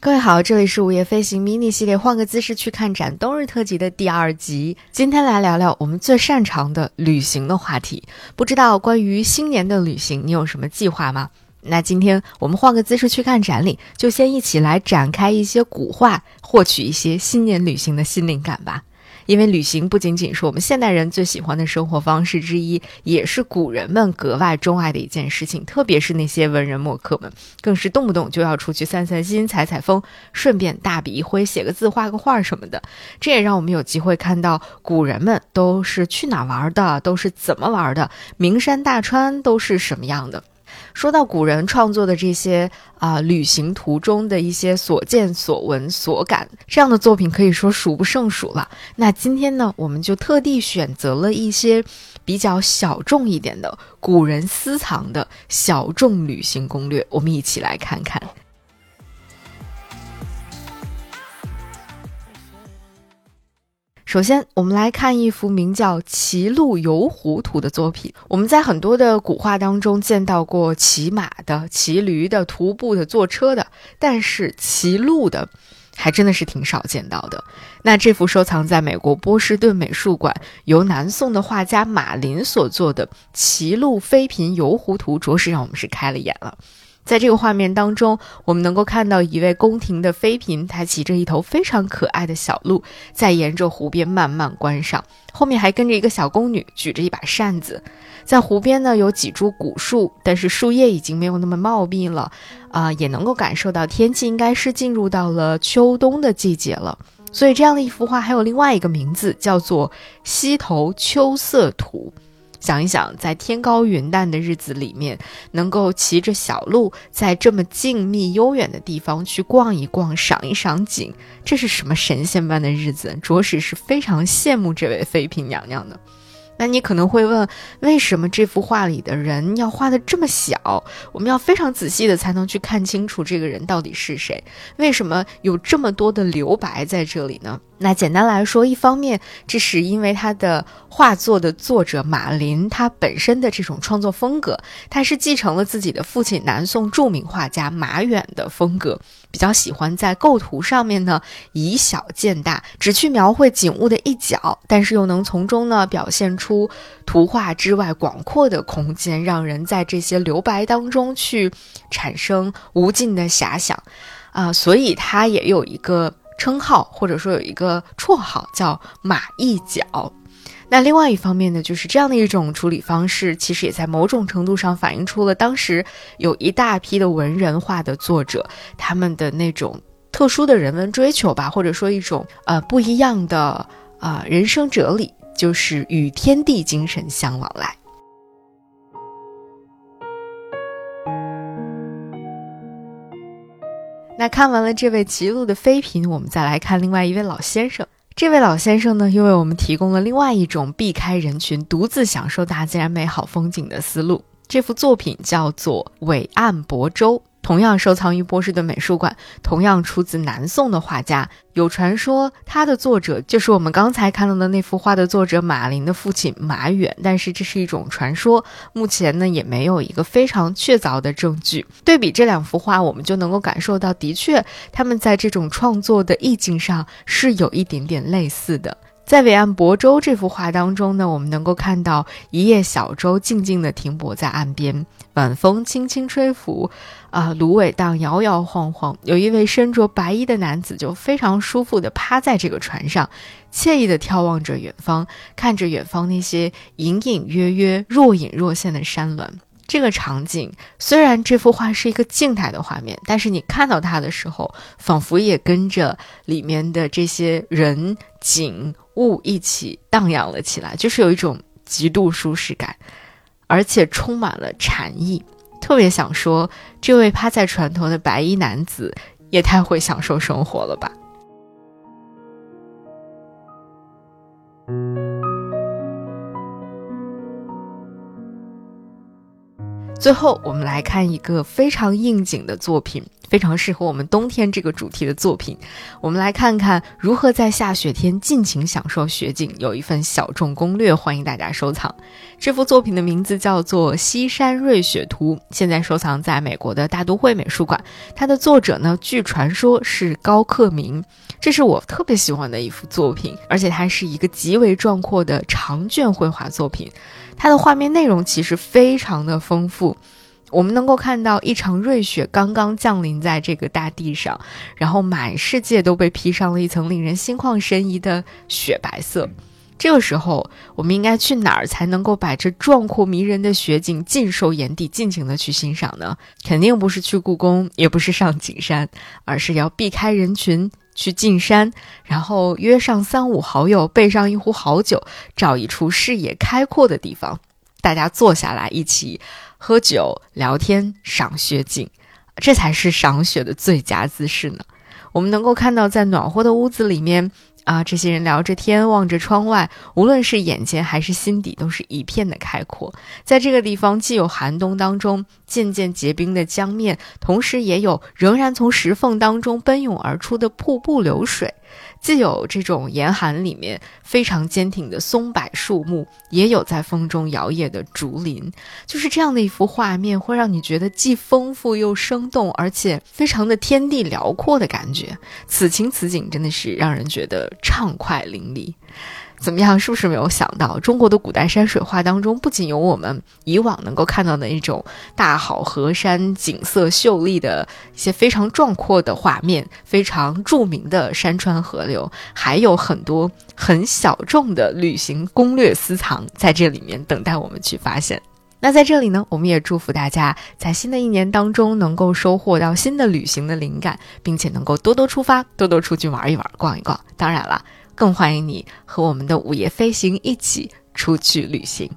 各位好，这里是午夜飞行迷你系列，换个姿势去看展冬日特辑的第二集。今天来聊聊我们最擅长的旅行的话题。不知道关于新年的旅行，你有什么计划吗？那今天我们换个姿势去看展里，就先一起来展开一些古画，获取一些新年旅行的新灵感吧。因为旅行不仅仅是我们现代人最喜欢的生活方式之一，也是古人们格外钟爱的一件事情。特别是那些文人墨客们，更是动不动就要出去散散心、采采风，顺便大笔一挥，写个字、画个画什么的。这也让我们有机会看到古人们都是去哪玩的，都是怎么玩的，名山大川都是什么样的。说到古人创作的这些啊旅行途中的一些所见所闻所感，这样的作品可以说数不胜数了。那今天呢，我们就特地选择了一些比较小众一点的古人私藏的小众旅行攻略，我们一起来看看。首先，我们来看一幅名叫《骑鹿游湖图》的作品。我们在很多的古画当中见到过骑马的、骑驴的、徒步的、坐车的，但是骑鹿的，还真的是挺少见到的。那这幅收藏在美国波士顿美术馆，由南宋的画家马林所做的《骑鹿飞嫔游湖图》，着实让我们是开了眼了。在这个画面当中，我们能够看到一位宫廷的妃嫔，她骑着一头非常可爱的小鹿，在沿着湖边慢慢观赏。后面还跟着一个小宫女，举着一把扇子。在湖边呢，有几株古树，但是树叶已经没有那么茂密了，啊，也能够感受到天气应该是进入到了秋冬的季节了。所以，这样的一幅画还有另外一个名字，叫做《溪头秋色图》。想一想，在天高云淡的日子里面，能够骑着小鹿在这么静谧悠远的地方去逛一逛、赏一赏景，这是什么神仙般的日子？着实是非常羡慕这位妃嫔娘娘的。那你可能会问，为什么这幅画里的人要画的这么小？我们要非常仔细的才能去看清楚这个人到底是谁？为什么有这么多的留白在这里呢？那简单来说，一方面这是因为他的画作的作者马林他本身的这种创作风格，他是继承了自己的父亲南宋著名画家马远的风格，比较喜欢在构图上面呢以小见大，只去描绘景物的一角，但是又能从中呢表现出图画之外广阔的空间，让人在这些留白当中去产生无尽的遐想，啊，所以他也有一个。称号或者说有一个绰号叫马一角，那另外一方面呢，就是这样的一种处理方式，其实也在某种程度上反映出了当时有一大批的文人画的作者他们的那种特殊的人文追求吧，或者说一种呃不一样的啊人生哲理，就是与天地精神相往来。那看完了这位骑路的妃嫔，我们再来看另外一位老先生。这位老先生呢，又为我们提供了另外一种避开人群、独自享受大自然美好风景的思路。这幅作品叫做《伟岸泊舟》。同样收藏于波士顿美术馆，同样出自南宋的画家。有传说，他的作者就是我们刚才看到的那幅画的作者马林的父亲马远。但是这是一种传说，目前呢也没有一个非常确凿的证据。对比这两幅画，我们就能够感受到，的确他们在这种创作的意境上是有一点点类似的。在伟岸泊舟这幅画当中呢，我们能够看到一叶小舟静静地停泊在岸边，晚风轻轻吹拂，啊，芦苇荡摇摇晃晃。有一位身着白衣的男子就非常舒服地趴在这个船上，惬意地眺望着远方，看着远方那些隐隐约约、若隐若现的山峦。这个场景虽然这幅画是一个静态的画面，但是你看到它的时候，仿佛也跟着里面的这些人景物一起荡漾了起来，就是有一种极度舒适感，而且充满了禅意。特别想说，这位趴在船头的白衣男子也太会享受生活了吧。最后，我们来看一个非常应景的作品，非常适合我们冬天这个主题的作品。我们来看看如何在下雪天尽情享受雪景，有一份小众攻略，欢迎大家收藏。这幅作品的名字叫做《西山瑞雪图》，现在收藏在美国的大都会美术馆。它的作者呢，据传说是高克明，这是我特别喜欢的一幅作品，而且它是一个极为壮阔的长卷绘画作品。它的画面内容其实非常的丰富。我们能够看到一场瑞雪刚刚降临在这个大地上，然后满世界都被披上了一层令人心旷神怡的雪白色。这个时候，我们应该去哪儿才能够把这壮阔迷人的雪景尽收眼底，尽情的去欣赏呢？肯定不是去故宫，也不是上景山，而是要避开人群，去进山，然后约上三五好友，备上一壶好酒，找一处视野开阔的地方，大家坐下来一起。喝酒、聊天、赏雪景，这才是赏雪的最佳姿势呢。我们能够看到，在暖和的屋子里面。啊，这些人聊着天，望着窗外，无论是眼前还是心底，都是一片的开阔。在这个地方，既有寒冬当中渐渐结冰的江面，同时也有仍然从石缝当中奔涌而出的瀑布流水；既有这种严寒里面非常坚挺的松柏树木，也有在风中摇曳的竹林。就是这样的一幅画面，会让你觉得既丰富又生动，而且非常的天地辽阔的感觉。此情此景，真的是让人觉得。畅快淋漓，怎么样？是不是没有想到，中国的古代山水画当中，不仅有我们以往能够看到的一种大好河山、景色秀丽的一些非常壮阔的画面，非常著名的山川河流，还有很多很小众的旅行攻略私藏在这里面等待我们去发现。那在这里呢，我们也祝福大家在新的一年当中能够收获到新的旅行的灵感，并且能够多多出发，多多出去玩一玩，逛一逛。当然了，更欢迎你和我们的午夜飞行一起出去旅行。